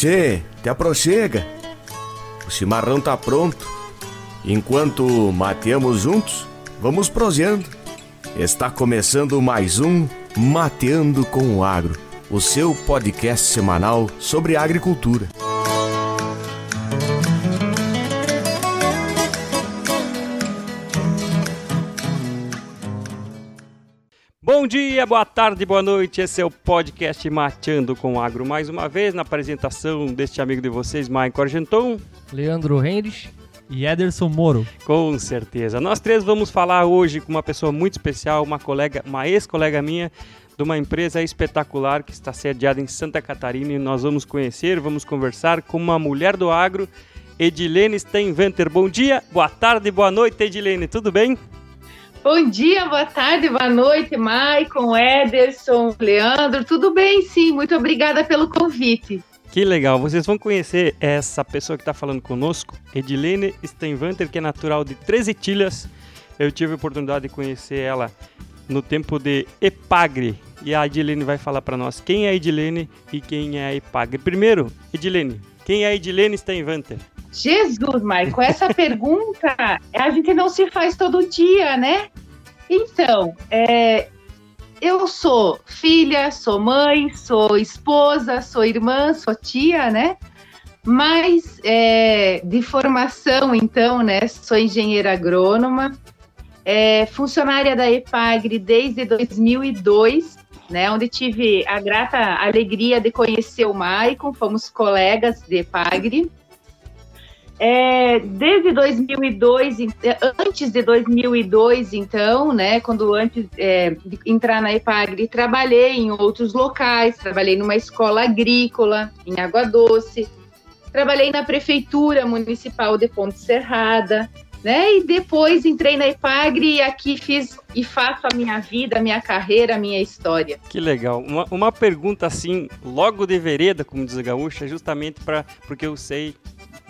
Tchê, te aproxega. O chimarrão tá pronto. Enquanto mateamos juntos, vamos proseando. Está começando mais um Mateando com o Agro, o seu podcast semanal sobre agricultura. Dia, boa tarde, boa noite. Esse é o podcast Mateando com o Agro. Mais uma vez, na apresentação deste amigo de vocês, Maicon Argenton. Leandro Henrich. E Ederson Moro. Com certeza. Nós três vamos falar hoje com uma pessoa muito especial, uma colega, uma ex-colega minha, de uma empresa espetacular que está sediada em Santa Catarina e nós vamos conhecer, vamos conversar com uma mulher do agro, Edilene Steinventer. Bom dia, boa tarde, boa noite, Edilene, tudo bem? Bom dia, boa tarde, boa noite, Maicon, Ederson, Leandro, tudo bem sim, muito obrigada pelo convite. Que legal, vocês vão conhecer essa pessoa que está falando conosco, Edilene Steinvanter, que é natural de 13 Tilhas. Eu tive a oportunidade de conhecer ela no tempo de Epagre. E a Edilene vai falar para nós quem é a Edilene e quem é a Epagre. Primeiro, Edilene, quem é a Edilene Steinvanter? Jesus, Maicon, essa pergunta a gente não se faz todo dia, né? Então, é, eu sou filha, sou mãe, sou esposa, sou irmã, sou tia, né? Mas é, de formação, então, né? Sou engenheira agrônoma, é, funcionária da EPAGRE desde 2002, né? Onde tive a grata alegria de conhecer o Maicon, fomos colegas de EPAGRE. É, desde 2002, antes de 2002, então, né, quando antes é, de entrar na EPAGRE, trabalhei em outros locais, trabalhei numa escola agrícola em Água Doce, trabalhei na prefeitura municipal de Ponte Serrada, né, e depois entrei na EPAGRE e aqui fiz e faço a minha vida, a minha carreira, a minha história. Que legal. Uma, uma pergunta assim, logo de vereda, como diz a gaúcha, justamente para porque eu sei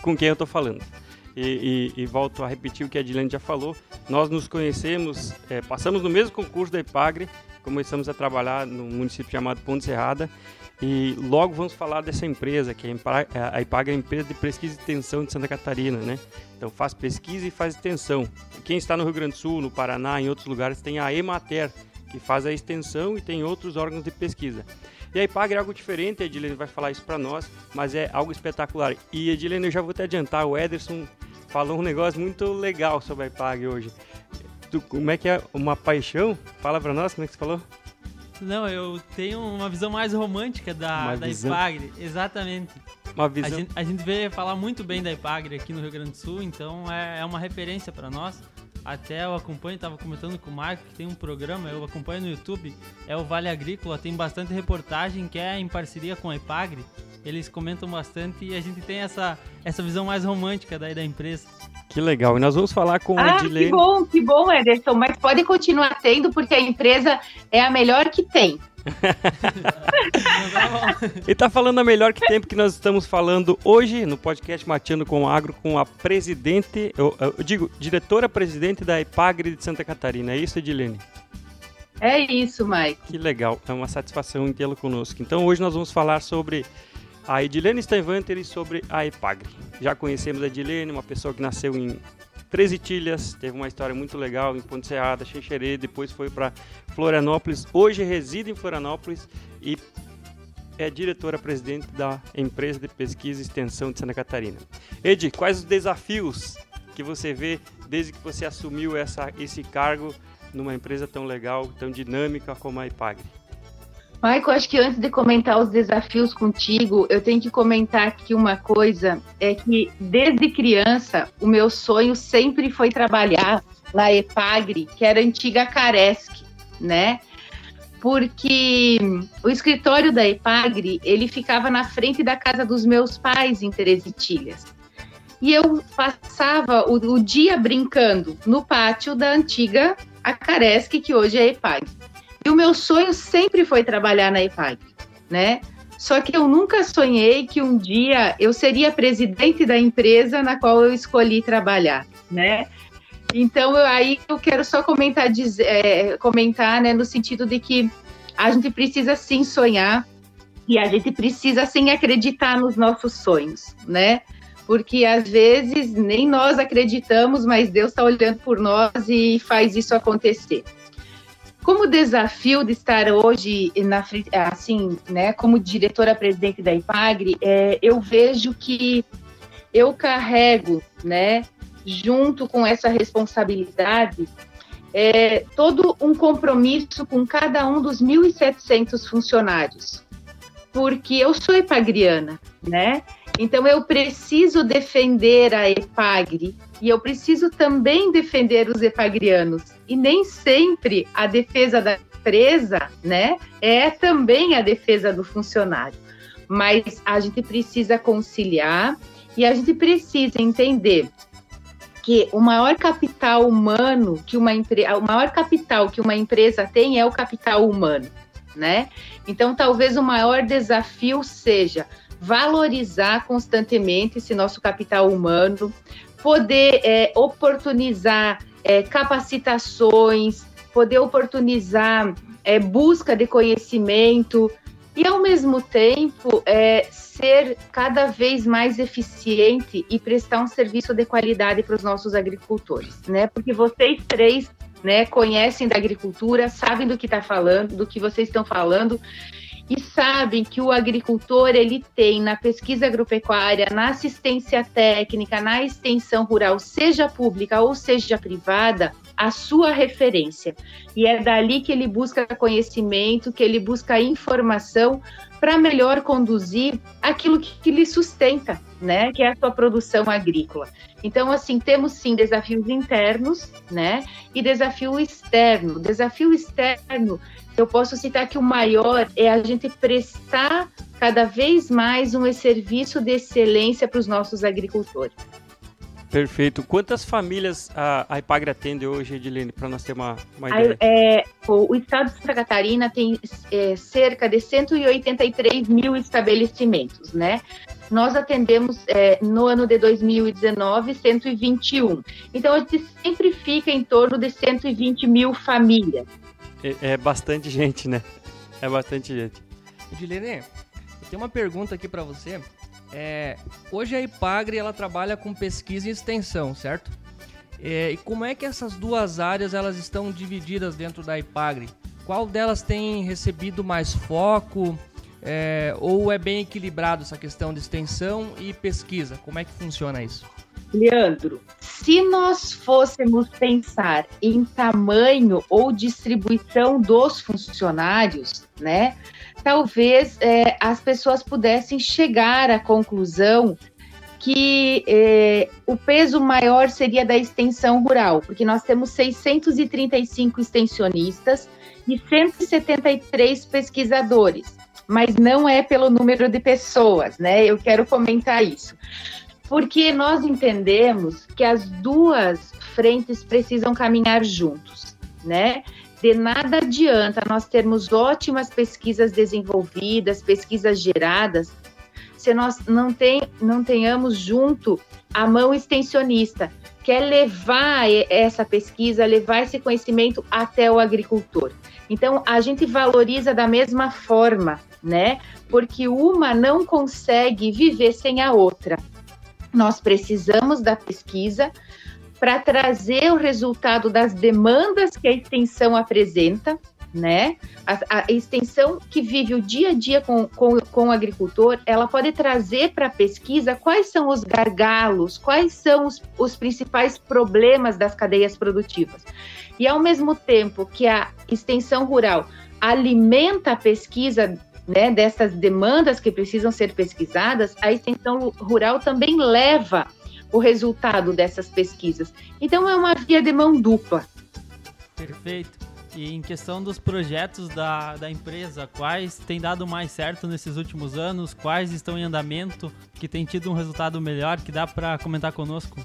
com quem eu estou falando. E, e, e, volto a repetir o que a Edilene já falou. Nós nos conhecemos, é, passamos no mesmo concurso da IPAGRE, começamos a trabalhar no município chamado Ponte Serrada. E logo vamos falar dessa empresa, que é a IPAGRE é a empresa de pesquisa e extensão de Santa Catarina, né? Então faz pesquisa e faz extensão. Quem está no Rio Grande do Sul, no Paraná, em outros lugares, tem a EMATER, que faz a extensão e tem outros órgãos de pesquisa. E a IPAGRE é algo diferente, a Edilene vai falar isso para nós, mas é algo espetacular. E Edilene, eu já vou te adiantar, o Ederson falou um negócio muito legal sobre a IPAGRE hoje. Tu, como é que é uma paixão? Fala para nós, como é que você falou? Não, eu tenho uma visão mais romântica da, da IPAGRE, exatamente. Uma visão... A gente, a gente vê falar muito bem da IPAGRE aqui no Rio Grande do Sul, então é, é uma referência para nós. Até eu acompanho, estava comentando com o Marco que tem um programa, eu acompanho no YouTube, é o Vale Agrícola, tem bastante reportagem que é em parceria com a Ipagre. Eles comentam bastante e a gente tem essa, essa visão mais romântica daí da empresa. Que legal. E nós vamos falar com ah, o Edilene. Que bom, que bom, Ederson. Mas pode continuar tendo, porque a empresa é a melhor que tem. e tá falando a melhor que tempo que nós estamos falando hoje no podcast Mateando com o Agro com a presidente, eu, eu digo, diretora-presidente da EPAGRE de Santa Catarina. É isso, Edilene? É isso, Mike. Que legal. É uma satisfação tê-lo conosco. Então hoje nós vamos falar sobre a Edilene Steinvanter sobre a EPAGRE. Já conhecemos a Edilene, uma pessoa que nasceu em 13 Tilhas, teve uma história muito legal em Ponte Serrada, Xenxerê, depois foi para Florianópolis, hoje reside em Florianópolis e é diretora-presidente da empresa de pesquisa e extensão de Santa Catarina. Ed, quais os desafios que você vê desde que você assumiu essa, esse cargo numa empresa tão legal, tão dinâmica como a IPAGRE? Michael, acho que antes de comentar os desafios contigo, eu tenho que comentar aqui uma coisa: é que desde criança o meu sonho sempre foi trabalhar na EPAGRE, que era antiga Caresc, né? Porque o escritório da EPAGRE ele ficava na frente da casa dos meus pais em Terezitilhas. E eu passava o, o dia brincando no pátio da antiga Acaresc, que hoje é EPAGRE. E o meu sonho sempre foi trabalhar na EPAG, né? Só que eu nunca sonhei que um dia eu seria presidente da empresa na qual eu escolhi trabalhar, né? Então, eu, aí eu quero só comentar, é, comentar né, no sentido de que a gente precisa sim sonhar E a gente precisa sim acreditar nos nossos sonhos, né? Porque às vezes nem nós acreditamos, mas Deus está olhando por nós e faz isso acontecer. Como desafio de estar hoje na assim, né, como diretora-presidente da IPAGRE, é, eu vejo que eu carrego, né, junto com essa responsabilidade, é, todo um compromisso com cada um dos 1.700 funcionários, porque eu sou epagriana, né? Então eu preciso defender a Epagre e eu preciso também defender os epagrianos. E nem sempre a defesa da empresa, né, é também a defesa do funcionário. Mas a gente precisa conciliar e a gente precisa entender que o maior capital humano que uma empresa, o maior capital que uma empresa tem é o capital humano, né? Então, talvez o maior desafio seja valorizar constantemente esse nosso capital humano, poder é, oportunizar é, capacitações, poder oportunizar é, busca de conhecimento, e ao mesmo tempo é, ser cada vez mais eficiente e prestar um serviço de qualidade para os nossos agricultores, né? Porque vocês três, né, conhecem da agricultura, sabem do que está falando, do que vocês estão falando e sabem que o agricultor ele tem na pesquisa agropecuária, na assistência técnica, na extensão rural, seja pública ou seja privada, a sua referência. E é dali que ele busca conhecimento, que ele busca informação para melhor conduzir aquilo que, que lhe sustenta, né, que é a sua produção agrícola. Então, assim, temos sim desafios internos, né, e desafio externo. Desafio externo, eu posso citar que o maior é a gente prestar cada vez mais um serviço de excelência para os nossos agricultores. Perfeito. Quantas famílias a, a Ipagre atende hoje, Edilene, para nós ter uma, uma ideia? É, o, o, estado de Santa Catarina tem é, cerca de 183 mil estabelecimentos, né? Nós atendemos é, no ano de 2019 121. Então a gente sempre fica em torno de 120 mil famílias. É, é bastante gente, né? É bastante gente. Edilene, eu tenho uma pergunta aqui para você. É, hoje a Ipagre ela trabalha com pesquisa e extensão, certo? É, e como é que essas duas áreas elas estão divididas dentro da Ipagre? Qual delas tem recebido mais foco? É, ou é bem equilibrado essa questão de extensão e pesquisa? Como é que funciona isso? Leandro, se nós fôssemos pensar em tamanho ou distribuição dos funcionários, né, talvez é, as pessoas pudessem chegar à conclusão que é, o peso maior seria da extensão rural, porque nós temos 635 extensionistas e 173 pesquisadores, mas não é pelo número de pessoas, né? Eu quero comentar isso. Porque nós entendemos que as duas frentes precisam caminhar juntos, né? De nada adianta nós termos ótimas pesquisas desenvolvidas, pesquisas geradas, se nós não, tem, não tenhamos junto a mão extensionista, que é levar essa pesquisa, levar esse conhecimento até o agricultor. Então, a gente valoriza da mesma forma, né? Porque uma não consegue viver sem a outra. Nós precisamos da pesquisa, para trazer o resultado das demandas que a extensão apresenta, né? A, a, extensão que vive o dia a dia com, com, com o agricultor, ela pode trazer para a pesquisa quais são os gargalos, quais são os, os principais problemas das cadeias produtivas. E ao mesmo tempo que a extensão rural alimenta a pesquisa né, dessas demandas que precisam ser pesquisadas, a extensão rural também leva o resultado dessas pesquisas. Então é uma via de mão dupla. Perfeito. E em questão dos projetos da, da empresa, quais têm dado mais certo nesses últimos anos? Quais estão em andamento, que tem tido um resultado melhor, que dá para comentar conosco?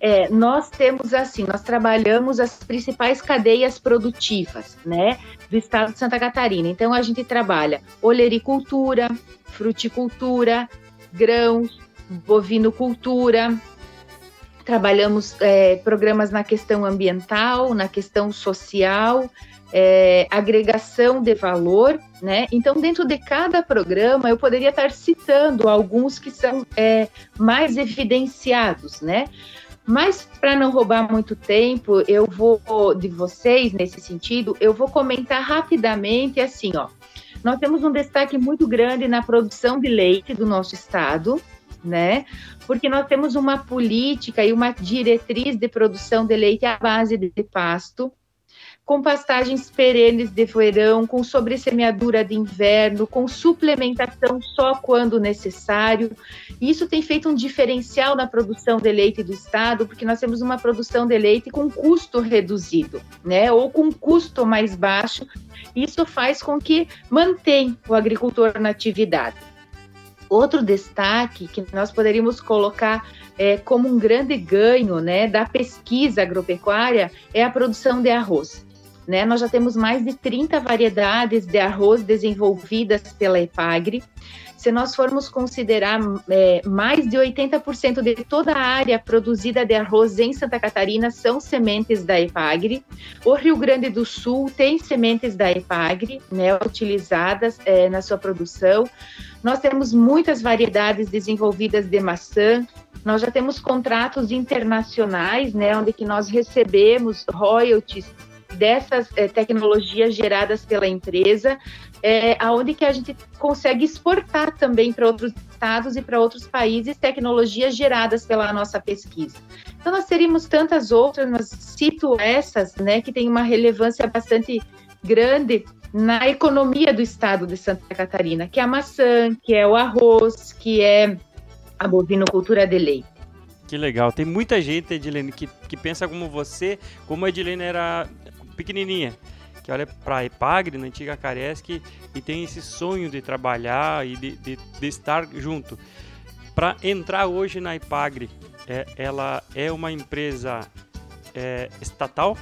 É, nós temos assim, nós trabalhamos as principais cadeias produtivas, né, do estado de Santa Catarina. Então a gente trabalha olericultura, fruticultura, grãos, bovinocultura, trabalhamos é, programas na questão ambiental, na questão social, é, agregação de valor, né? Então, dentro de cada programa, eu poderia estar citando alguns que são é, mais evidenciados, né? Mas para não roubar muito tempo, eu vou de vocês nesse sentido, eu vou comentar rapidamente assim, ó. Nós temos um destaque muito grande na produção de leite do nosso estado, né? Porque nós temos uma política e uma diretriz de produção de leite à base de pasto, com pastagens perenes de verão, com sobressemeadura de inverno, com suplementação só quando necessário. Isso tem feito um diferencial na produção de leite do estado, porque nós temos uma produção de leite com custo reduzido, né? Ou com custo mais baixo. Isso faz com que mantém o agricultor na atividade. Outro destaque que nós poderíamos colocar é, como um grande ganho né, da pesquisa agropecuária é a produção de arroz. Né? Nós já temos mais de 30 variedades de arroz desenvolvidas pela EPAGRE. Se nós formos considerar é, mais de 80% de toda a área produzida de arroz em Santa Catarina são sementes da EPAGRE. O Rio Grande do Sul tem sementes da EPAGRE né, utilizadas é, na sua produção. Nós temos muitas variedades desenvolvidas de maçã, nós já temos contratos internacionais, né, onde que nós recebemos royalties dessas é, tecnologias geradas pela empresa, é, aonde que a gente consegue exportar também para outros estados e para outros países tecnologias geradas pela nossa pesquisa. Então nós teríamos tantas outras, mas cito essas, né, que tem uma relevância bastante grande na economia do estado de Santa Catarina, que é a maçã, que é o arroz, que é a bovinocultura de leite. Que legal. Tem muita gente, Edilene, que, que pensa como você, como a Edilene era pequenininha, que olha para a Epagre, na antiga Caresc, e tem esse sonho de trabalhar e de, de, de estar junto. Para entrar hoje na Epagre, é, ela é uma empresa é, estatal?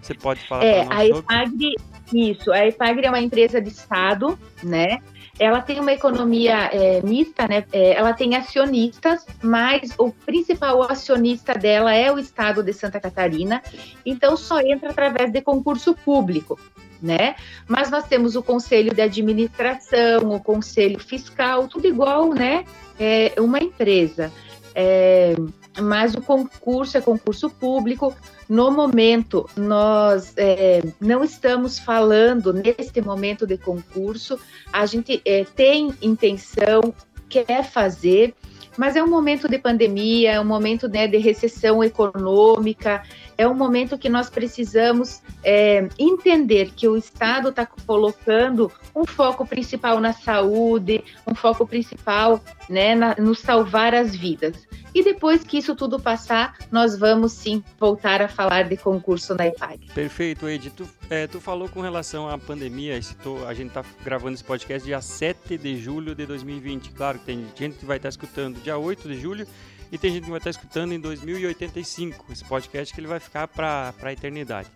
Você pode falar é, a Epagre, isso, a Epagre é uma empresa de Estado, né? Ela tem uma economia é, mista, né? É, ela tem acionistas, mas o principal acionista dela é o Estado de Santa Catarina, então só entra através de concurso público. Né? Mas nós temos o conselho de administração, o conselho fiscal, tudo igual, né? É uma empresa. É, mas o concurso é concurso público. No momento, nós é, não estamos falando neste momento de concurso, a gente é, tem intenção, quer fazer, mas é um momento de pandemia, é um momento né, de recessão econômica, é um momento que nós precisamos é, entender que o Estado está colocando um foco principal na saúde, um foco principal né, na, no salvar as vidas. E depois que isso tudo passar, nós vamos sim voltar a falar de concurso na IPAG. Perfeito, Ed. Tu, é, tu falou com relação à pandemia, citou, a gente está gravando esse podcast dia 7 de julho de 2020. Claro que tem gente que vai estar tá escutando dia 8 de julho e tem gente que vai estar escutando em 2085. Esse podcast que ele vai ficar para a eternidade.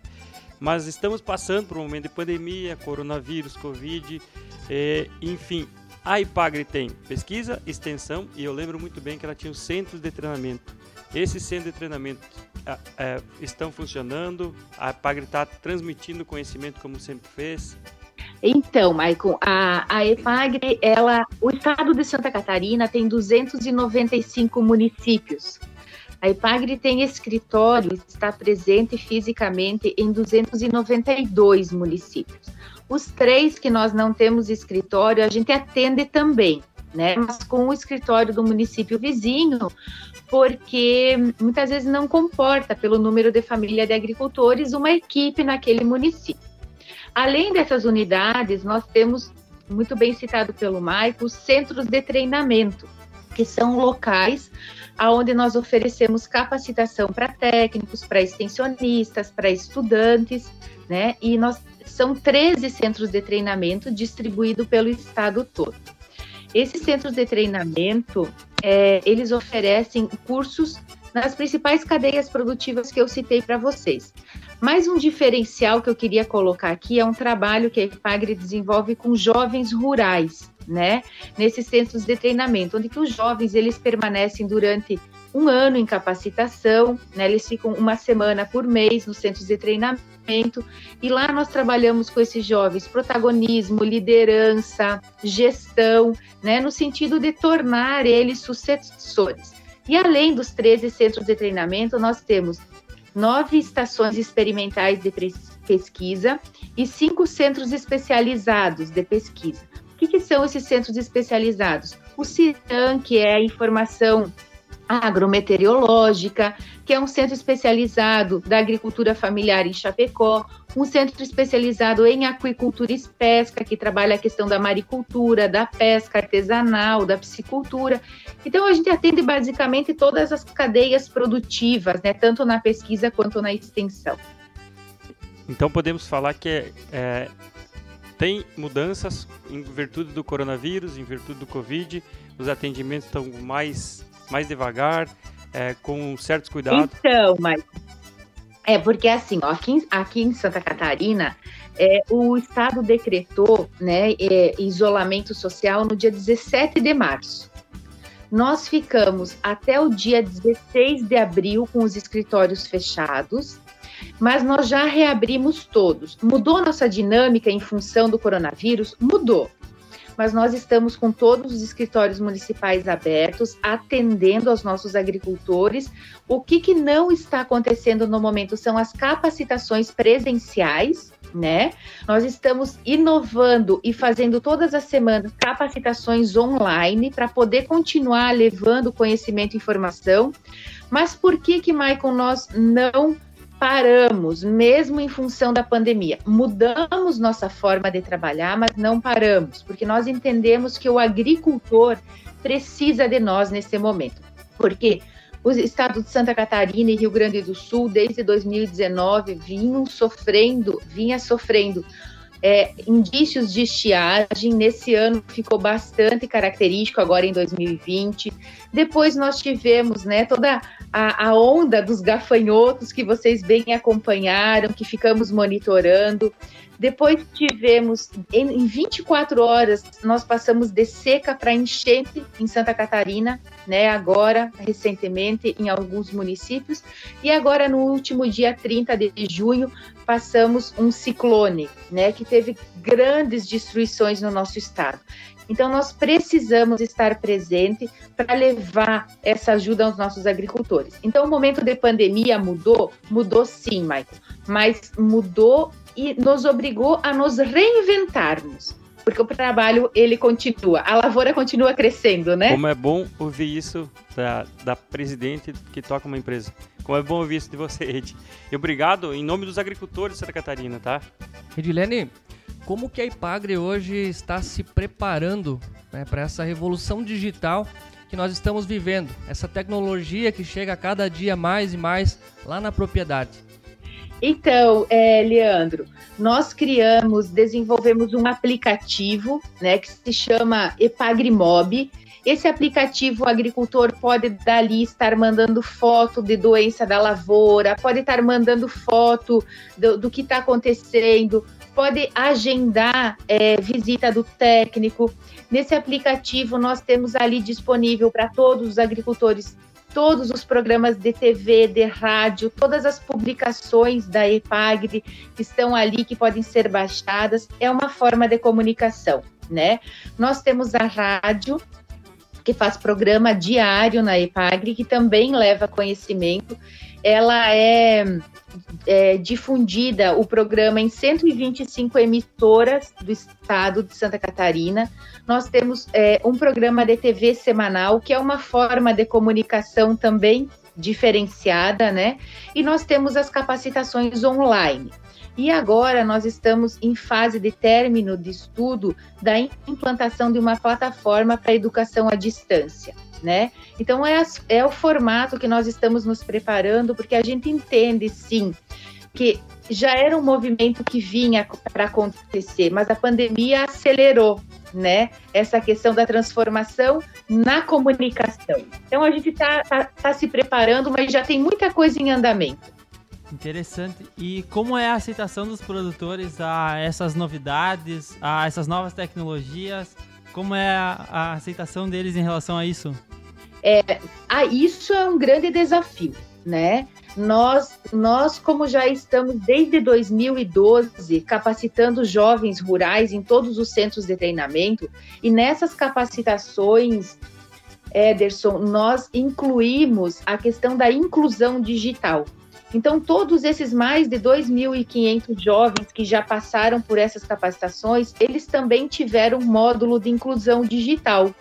Mas estamos passando por um momento de pandemia, coronavírus, Covid, é, enfim, a IPAGRE tem pesquisa, extensão e eu lembro muito bem que ela tinha os centros de treinamento. Esses centros de treinamento é, estão funcionando? A IPAGRE está transmitindo conhecimento como sempre fez? Então, Maicon, a, a EPAGRE, ela, o estado de Santa Catarina tem 295 municípios. A EPAGRE tem escritório, está presente fisicamente em 292 municípios. Os três que nós não temos escritório, a gente atende também, né? Mas com o escritório do município vizinho, porque muitas vezes não comporta, pelo número de família de agricultores, uma equipe naquele município. Além dessas unidades, nós temos, muito bem citado pelo Maico, os centros de treinamento, que são locais onde nós oferecemos capacitação para técnicos, para extensionistas, para estudantes, né? E nós são 13 centros de treinamento distribuídos pelo estado todo. Esses centros de treinamento, é, eles oferecem cursos nas principais cadeias produtivas que eu citei para vocês. Mais um diferencial que eu queria colocar aqui é um trabalho que a EPAGRE desenvolve com jovens rurais, né? Nesses centros de treinamento, onde que os jovens eles permanecem durante um ano em capacitação, né? Eles ficam uma semana por mês nos centros de treinamento e lá nós trabalhamos com esses jovens protagonismo, liderança, gestão, né? No sentido de tornar eles sucessores. E além dos 13 centros de treinamento, nós temos nove estações experimentais de pesquisa e cinco centros especializados de pesquisa. O que, que são esses centros especializados? O CIRAM, que é a informação agrometeorológica, que é um centro especializado da agricultura familiar em Chapecó, um centro especializado em aquicultura e pesca, que trabalha a questão da maricultura, da pesca artesanal, da piscicultura. Então, a gente atende basicamente todas as cadeias produtivas, né, tanto na pesquisa quanto na extensão. Então, podemos falar que é, tem mudanças em virtude do coronavírus, em virtude do Covid, os atendimentos estão mais mais devagar, é, com certos cuidados? Então, mas é porque assim, ó, aqui, aqui em Santa Catarina, é, o estado decretou né, é, isolamento social no dia 17 de março. Nós ficamos até o dia 16 de abril com os escritórios fechados, mas nós já reabrimos todos. Mudou nossa dinâmica em função do coronavírus? Mudou mas nós estamos com todos os escritórios municipais abertos, atendendo aos nossos agricultores. O que, que não está acontecendo no momento são as capacitações presenciais, né? Nós estamos inovando e fazendo todas as semanas capacitações online para poder continuar levando conhecimento e informação. Mas por que que, Michael, nós não paramos, mesmo em função da pandemia. Mudamos nossa forma de trabalhar, mas não paramos, porque nós entendemos que o agricultor precisa de nós nesse momento. Porque o estado de Santa Catarina e Rio Grande do Sul, desde 2019, vinham sofrendo, vinha sofrendo é, indícios de estiagem. Nesse ano ficou bastante característico, agora em 2020. Depois nós tivemos né, toda a, a onda dos gafanhotos que vocês bem acompanharam, que ficamos monitorando. Depois tivemos, em 24 horas, nós passamos de seca para enchente em Santa Catarina, né? Agora, recentemente, em alguns municípios. E agora, no último dia 30 de junho, passamos um ciclone, né? Que teve grandes destruições no nosso estado. Então, nós precisamos estar presente para levar essa ajuda aos nossos agricultores. Então, o momento de pandemia mudou? Mudou sim, Michael, mas mudou e nos obrigou a nos reinventarmos. Porque o trabalho, ele continua, a lavoura continua crescendo, né? Como é bom ouvir isso da, da presidente que toca uma empresa. Como é bom ouvir isso de você, Ed. E obrigado em nome dos agricultores de Santa Catarina, tá? Edilene, como que a Ipagre hoje está se preparando né, para essa revolução digital que nós estamos vivendo, essa tecnologia que chega a cada dia mais e mais lá na propriedade? Então, é, Leandro, nós criamos, desenvolvemos um aplicativo, né, que se chama Epagrimob. Esse aplicativo, o agricultor pode dali estar mandando foto de doença da lavoura, pode estar mandando foto do, do que está acontecendo, pode agendar é, visita do técnico. Nesse aplicativo, nós temos ali disponível para todos os agricultores todos os programas de TV, de rádio, todas as publicações da EPAGRE estão ali que podem ser baixadas. É uma forma de comunicação, né? Nós temos a rádio, que faz programa diário na EPAGRE, que também leva conhecimento. Ela é é, difundida o programa em 125 emissoras do estado de Santa Catarina. Nós temos é, um programa de TV semanal, que é uma forma de comunicação também diferenciada, né? E nós temos as capacitações online. E agora nós estamos em fase de término de estudo da implantação de uma plataforma para educação à distância né? Então é, é o formato que nós estamos nos preparando, porque a gente entende sim que já era um movimento que vinha para acontecer, mas a pandemia acelerou, né? Essa questão da transformação na comunicação. Então a gente está tá, tá se preparando, mas já tem muita coisa em andamento. Interessante. E como é a aceitação dos produtores a essas novidades, a essas novas tecnologias? Como é a, a aceitação deles em relação a isso? É, ah, isso é um grande desafio, né? Nós, nós, como já estamos desde 2012 capacitando jovens rurais em todos os centros de treinamento, e nessas capacitações, Ederson, nós incluímos a questão da inclusão digital. Então, todos esses mais de 2.500 jovens que já passaram por essas capacitações, eles também tiveram um módulo de inclusão digital,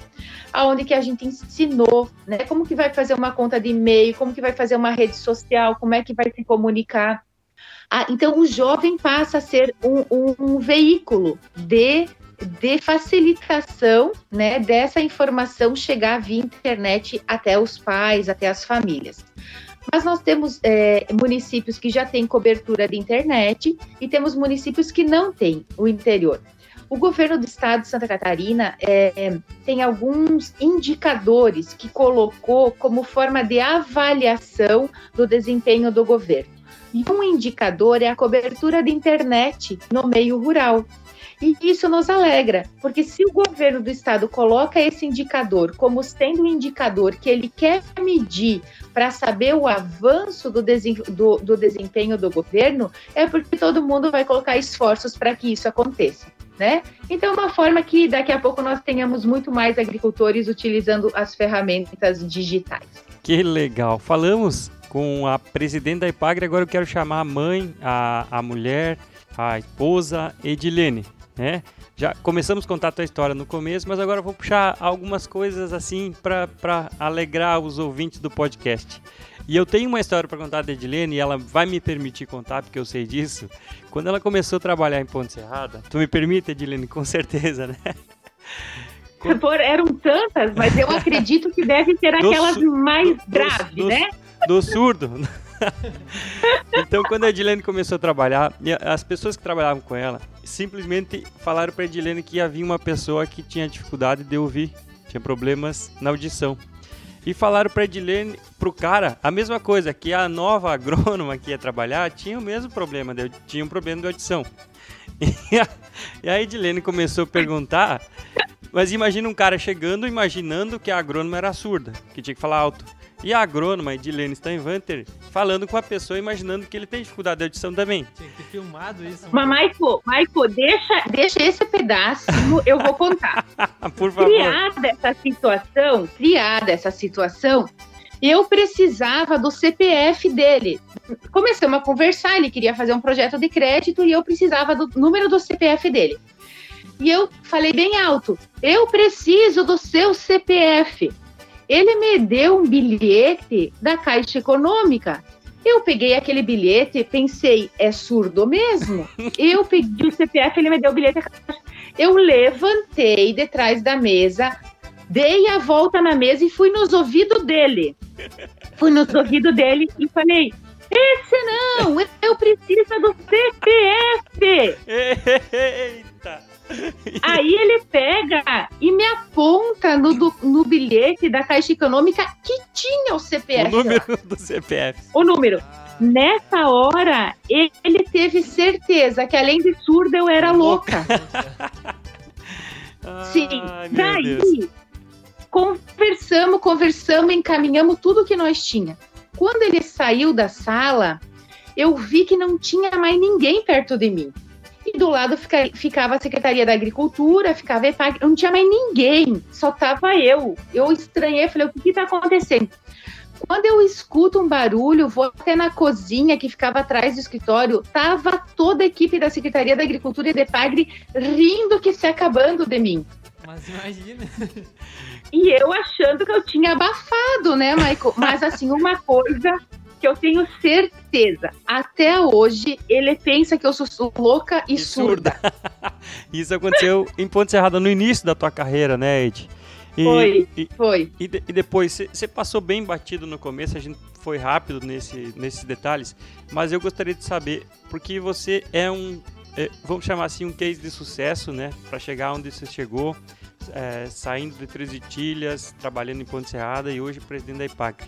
aonde que a gente ensinou, né, como que vai fazer uma conta de e-mail, como que vai fazer uma rede social, como é que vai se comunicar. Ah, então, o jovem passa a ser um, um, um veículo de de facilitação né, dessa informação chegar via internet até os pais, até as famílias. Mas nós temos é, municípios que já têm cobertura de internet e temos municípios que não têm o interior. O governo do estado de Santa Catarina é, tem alguns indicadores que colocou como forma de avaliação do desempenho do governo. E um indicador é a cobertura de internet no meio rural. E isso nos alegra, porque se o governo do estado coloca esse indicador como sendo um indicador que ele quer medir para saber o avanço do, do, do, desempenho do governo, é porque todo mundo vai colocar esforços para que isso aconteça. Né? Então, é uma forma que daqui a pouco nós tenhamos muito mais agricultores utilizando as ferramentas digitais. Que legal! Falamos com a presidente da IPAGRE, agora eu quero chamar a mãe, a, a mulher, a esposa Edilene né? Já começamos a contar a tua história no começo, mas agora eu vou puxar algumas coisas assim para alegrar os ouvintes do podcast. E eu tenho uma história para contar da Edilene e ela vai me permitir contar, porque eu sei disso. Quando ela começou a trabalhar em Ponte Serrada, tu me permite, Edilene? Com certeza, né? Por, eram tantas, mas eu acredito que deve ser aquelas mais graves, né? Do surdo. então, quando a Edilene começou a trabalhar, as pessoas que trabalhavam com ela simplesmente falaram para a Edilene que havia uma pessoa que tinha dificuldade de ouvir, tinha problemas na audição. E falaram para Edilene, pro cara, a mesma coisa, que a nova agrônoma que ia trabalhar tinha o mesmo problema, tinha um problema de audição. E a, e a Edilene começou a perguntar, mas imagina um cara chegando imaginando que a agrônoma era surda, que tinha que falar alto. E a agrônoma Edilene Steinvanter falando com a pessoa, imaginando que ele tem dificuldade de audição também. Tinha que ter filmado isso. Mas, Michael, Michael deixa, deixa esse pedaço, eu vou contar. Por favor. Criada essa situação, criada essa situação, eu precisava do CPF dele. Começamos a conversar, ele queria fazer um projeto de crédito e eu precisava do número do CPF dele. E eu falei bem alto: eu preciso do seu CPF. Ele me deu um bilhete da Caixa Econômica. Eu peguei aquele bilhete e pensei, é surdo mesmo? Eu pedi o CPF, ele me deu o bilhete da Caixa. Eu levantei de trás da mesa, dei a volta na mesa e fui nos ouvidos dele. Fui nos ouvidos dele e falei: esse não, eu preciso do CPF. Aí ele pega e me aponta no, do, no bilhete da Caixa Econômica que tinha o CPF. O número lá. do CPF. O número. Nessa hora, ele teve certeza que além de surda, eu era louca. Sim. Ai, Daí, conversamos, conversamos, encaminhamos tudo que nós tinha. Quando ele saiu da sala, eu vi que não tinha mais ninguém perto de mim. Do lado fica, ficava a Secretaria da Agricultura, ficava a EPAG, não tinha mais ninguém, só tava eu. Eu estranhei, falei, o que está acontecendo? Quando eu escuto um barulho, vou até na cozinha que ficava atrás do escritório, tava toda a equipe da Secretaria da Agricultura e da EPAGRE rindo que se acabando de mim. Mas imagina. E eu achando que eu tinha abafado, né, Michael? Mas assim, uma coisa que eu tenho certeza, até hoje, ele pensa que eu sou louca e, e surda. surda. Isso aconteceu em Ponte Serrada no início da tua carreira, né, Ed? E, foi, e, foi. E, e depois, você passou bem batido no começo, a gente foi rápido nesse, nesses detalhes, mas eu gostaria de saber, porque você é um, é, vamos chamar assim, um case de sucesso, né, para chegar onde você chegou, é, saindo de Três Itilhas, trabalhando em Ponte Serrada e hoje presidente da IPAC.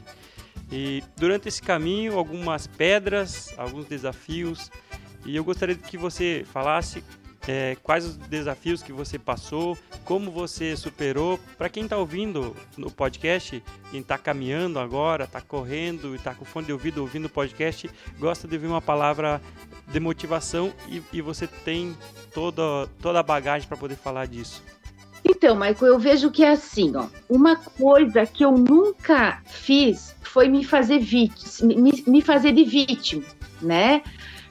E durante esse caminho, algumas pedras, alguns desafios, e eu gostaria que você falasse é, quais os desafios que você passou, como você superou. Para quem está ouvindo no podcast, quem está caminhando agora, está correndo, está com fone de ouvido ouvindo o podcast, gosta de ouvir uma palavra de motivação e, e você tem toda, toda a bagagem para poder falar disso. Então, Michael, eu vejo que é assim, ó. Uma coisa que eu nunca fiz foi me fazer vítima, me, me fazer de vítima, né?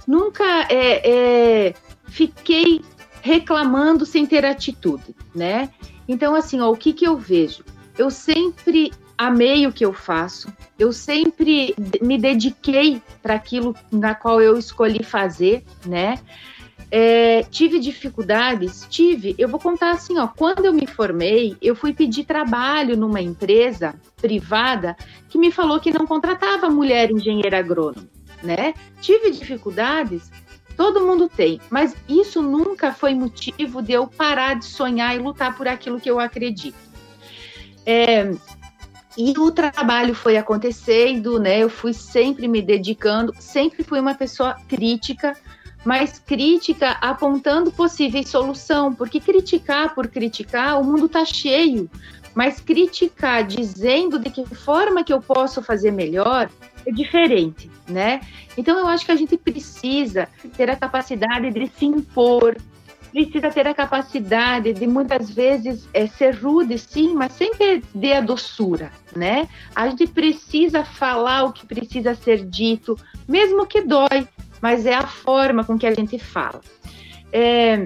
Nunca é, é, fiquei reclamando sem ter atitude, né? Então, assim, ó, o que que eu vejo? Eu sempre amei o que eu faço, eu sempre me dediquei para aquilo na qual eu escolhi fazer, né? É, tive dificuldades? Tive. Eu vou contar assim, ó. Quando eu me formei, eu fui pedir trabalho numa empresa privada que me falou que não contratava mulher engenheira agrônoma, né? Tive dificuldades? Todo mundo tem, mas isso nunca foi motivo de eu parar de sonhar e lutar por aquilo que eu acredito. É, e o trabalho foi acontecendo, né? Eu fui sempre me dedicando, sempre fui uma pessoa crítica, mas crítica apontando possíveis solução, porque criticar por criticar, o mundo está cheio, mas criticar dizendo de que forma que eu posso fazer melhor é diferente, né? Então eu acho que a gente precisa ter a capacidade de se impor, precisa ter a capacidade de muitas vezes é, ser rude, sim, mas sem perder a doçura, né? A gente precisa falar o que precisa ser dito, mesmo que dói, mas é a forma com que a gente fala. É,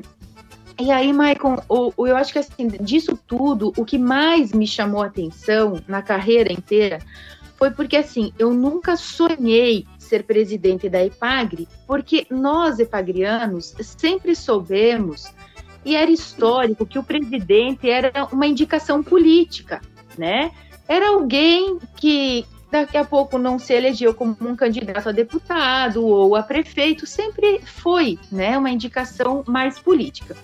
e aí, Maicon, eu acho que assim, disso tudo, o que mais me chamou a atenção na carreira inteira foi porque assim, eu nunca sonhei ser presidente da EPAGRE, porque nós, epagrianos, sempre soubemos, e era histórico, que o presidente era uma indicação política, né? Era alguém que, daqui a pouco não se elegeu como um candidato a deputado ou a prefeito, sempre foi né, uma indicação mais política.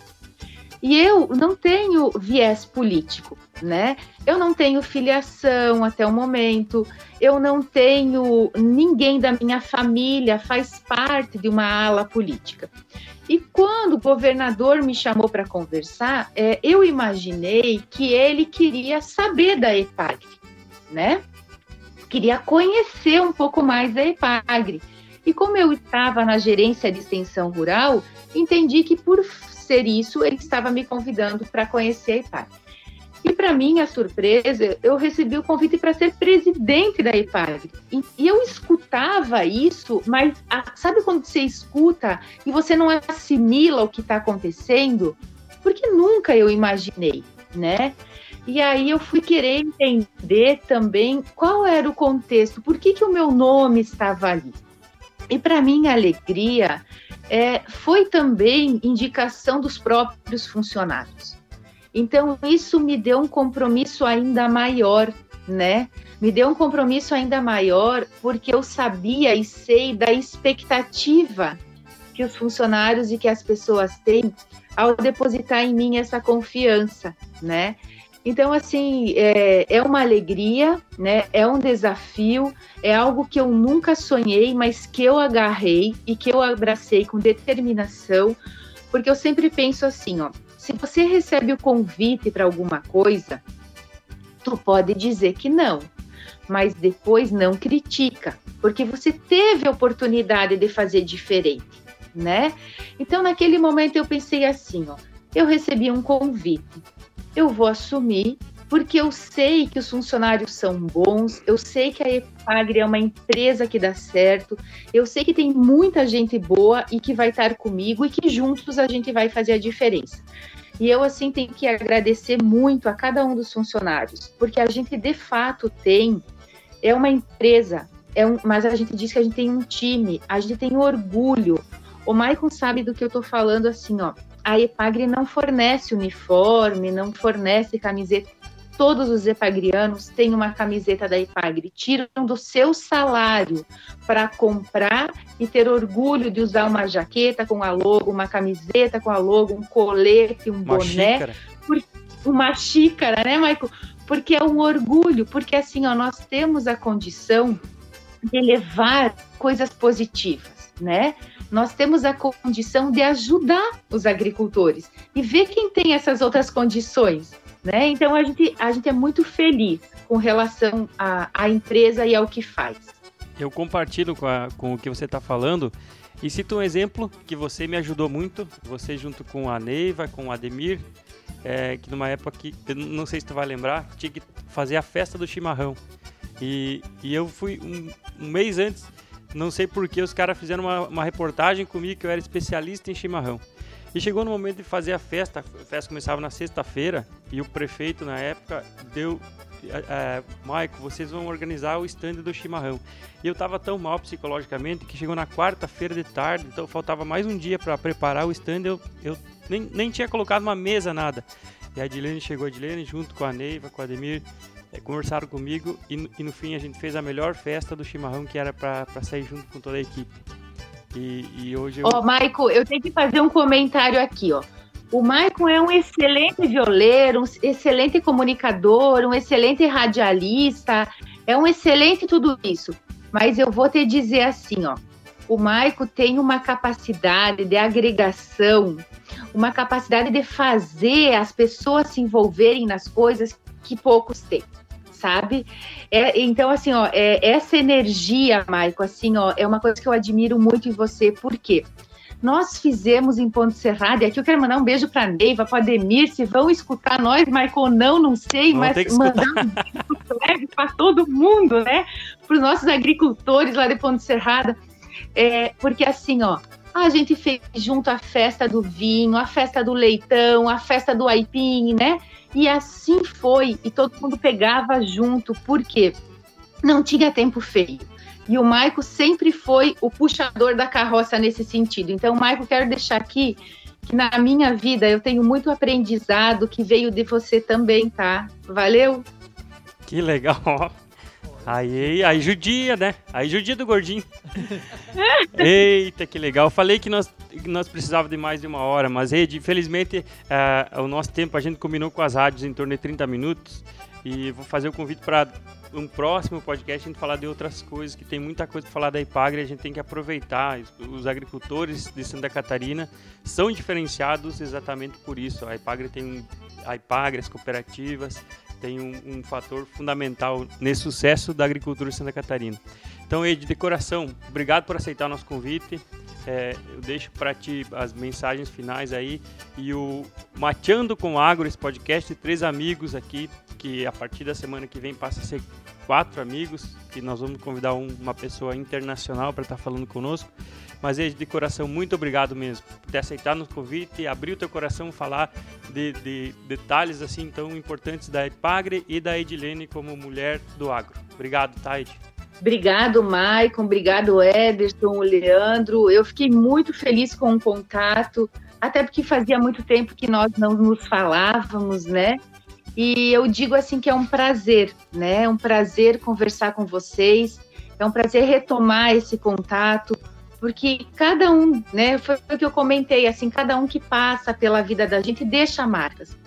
E eu não tenho viés político, né? Eu não tenho filiação até o momento, eu não tenho ninguém da minha família faz parte de uma ala política. E quando o governador me chamou para conversar, é, eu imaginei que ele queria saber da EPAG, né? Queria conhecer um pouco mais da EPAGRE. E como eu estava na gerência de extensão rural, entendi que por ser isso, ele estava me convidando para conhecer a EPAGRE. E para minha surpresa, eu recebi o convite para ser presidente da EPAGRE. E eu escutava isso, mas a, sabe quando você escuta e você não assimila o que está acontecendo? Porque nunca eu imaginei, né? E aí eu fui querer entender também qual era o contexto, por que, que o meu nome estava ali. E para minha alegria, é, foi também indicação dos próprios funcionários. Então, isso me deu um compromisso ainda maior, né? Me deu um compromisso ainda maior, porque eu sabia e sei da expectativa que os funcionários e que as pessoas têm ao depositar em mim essa confiança, né? Então, assim, é, é uma alegria, né? É um desafio, é algo que eu nunca sonhei, mas que eu agarrei e que eu abracei com determinação, porque eu sempre penso assim, ó, se você recebe o convite para alguma coisa, tu pode dizer que não, mas depois não critica, porque você teve a oportunidade de fazer diferente, né? Então, naquele momento eu pensei assim, ó, eu recebi um convite, eu vou assumir, porque eu sei que os funcionários são bons, eu sei que a EPAGRE é uma empresa que dá certo, eu sei que tem muita gente boa e que vai estar comigo e que juntos a gente vai fazer a diferença. E eu, assim, tenho que agradecer muito a cada um dos funcionários, porque a gente de fato tem, é uma empresa, é um, mas a gente diz que a gente tem um time, a gente tem orgulho. O Maicon sabe do que eu estou falando, assim, ó a EPAGRE não fornece uniforme, não fornece camiseta. Todos os epagrianos têm uma camiseta da EPAGRE, tiram do seu salário para comprar e ter orgulho de usar uma jaqueta com a logo, uma camiseta com a logo, um colete, um uma boné, xícara. Por, uma xícara, né, Michael? Porque é um orgulho, porque assim, ó, nós temos a condição de levar coisas positivas né? Nós temos a condição de ajudar os agricultores e ver quem tem essas outras condições, né? Então a gente, a gente é muito feliz com relação à, empresa e ao que faz. Eu compartilho com, a, com o que você está falando e cito um exemplo que você me ajudou muito, você junto com a Neiva, com o Ademir, é, que numa época que, não sei se tu vai lembrar, tinha que fazer a festa do chimarrão. E, e eu fui um, um mês antes, não sei porquê, os caras fizeram uma, uma reportagem comigo que eu era especialista em chimarrão. E chegou no momento de fazer a festa, a festa começava na sexta-feira e o prefeito na época deu é, Maico, vocês vão organizar o stand do chimarrão. E eu tava tão mal psicologicamente que chegou na quarta-feira de tarde, então faltava mais um dia para preparar o stand, eu, eu nem, nem tinha colocado uma mesa, nada. E a Adilene chegou, a Adilene, junto com a Neiva, com o Ademir, é, conversaram comigo e, e, no fim a gente fez a melhor festa do chimarrão que era para sair junto com toda a equipe. E, e hoje eu... Oh, Maico, eu tenho que fazer um comentário aqui, ó. O Maicon é um excelente violeiro, um excelente comunicador, um excelente radialista, é um excelente tudo isso. Mas eu vou te dizer assim, ó, o Maico tem uma capacidade de agregação, uma capacidade de fazer as pessoas se envolverem nas coisas que poucos têm sabe? É, então, assim, ó, é, essa energia, Maico, assim, ó, é uma coisa que eu admiro muito em você, por quê? Nós fizemos em Ponte Serrada, e aqui eu quero mandar um beijo para Neiva, para Ademir, se vão escutar nós, Michael, não, não sei, Vamos mas mandar um beijo para todo mundo, né? Para os nossos agricultores lá de Ponte Serrada, é, porque assim, ó, a gente fez junto a festa do vinho, a festa do leitão, a festa do aipim, né? E assim foi, e todo mundo pegava junto, porque não tinha tempo feio. E o Maico sempre foi o puxador da carroça nesse sentido. Então, Maico, quero deixar aqui que na minha vida eu tenho muito aprendizado que veio de você também, tá? Valeu? Que legal. Aí, aí judia, né? Aí judia do gordinho. Eita, que legal. Falei que nós, nós precisávamos de mais de uma hora, mas, Ed, infelizmente, uh, o nosso tempo, a gente combinou com as rádios em torno de 30 minutos. E vou fazer o convite para um próximo podcast a gente falar de outras coisas, que tem muita coisa para falar da Ipagre, a gente tem que aproveitar. Os agricultores de Santa Catarina são diferenciados exatamente por isso. A Ipagre tem a Ipagre, as cooperativas, tem um, um, fator fundamental nesse sucesso da agricultura de Santa Catarina. Então, Ed, de coração, obrigado por aceitar o nosso convite. É, eu deixo para ti as mensagens finais aí e o Mateando com Agro, esse podcast de três amigos aqui que a partir da semana que vem passa a ser quatro amigos, que nós vamos convidar um, uma pessoa internacional para estar tá falando conosco. Mas, Ed, de coração, muito obrigado mesmo por ter aceitado o convite, abrir o teu coração, falar de, de detalhes assim tão importantes da Epagre e da Edilene como mulher do agro. Obrigado, tá, Ed? Obrigado, Maicon. Obrigado, Ederson, Leandro. Eu fiquei muito feliz com o contato, até porque fazia muito tempo que nós não nos falávamos, né? E eu digo assim que é um prazer, né? É um prazer conversar com vocês, é um prazer retomar esse contato, porque cada um, né? Foi o que eu comentei, assim, cada um que passa pela vida da gente deixa marcas.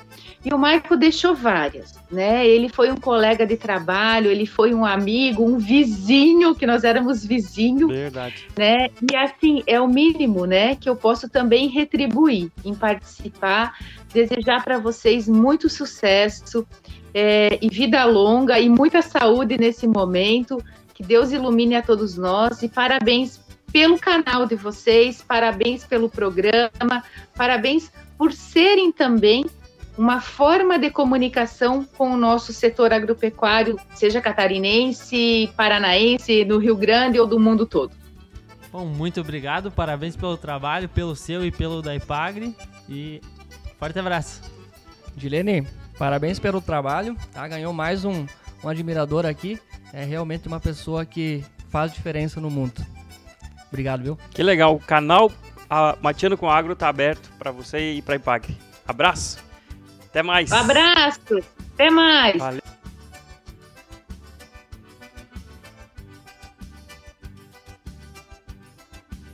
E o Marco deixou várias, né? Ele foi um colega de trabalho, ele foi um amigo, um vizinho, que nós éramos vizinhos. Verdade. Né? E assim, é o mínimo, né, que eu posso também retribuir em participar desejar para vocês muito sucesso é, e vida longa e muita saúde nesse momento. Que Deus ilumine a todos nós e parabéns pelo canal de vocês, parabéns pelo programa, parabéns por serem também uma forma de comunicação com o nosso setor agropecuário, seja catarinense, paranaense, do Rio Grande ou do mundo todo. Bom, muito obrigado, parabéns pelo trabalho, pelo seu e pelo da Ipagre. E Forte abraço. Dilene, parabéns pelo trabalho, tá? Ganhou mais um, um admirador aqui. É realmente uma pessoa que faz diferença no mundo. Obrigado, viu? Que legal. O canal a Matiano com Agro tá aberto para você e para Impag. Abraço. Até mais. Um abraço. Até mais. Valeu.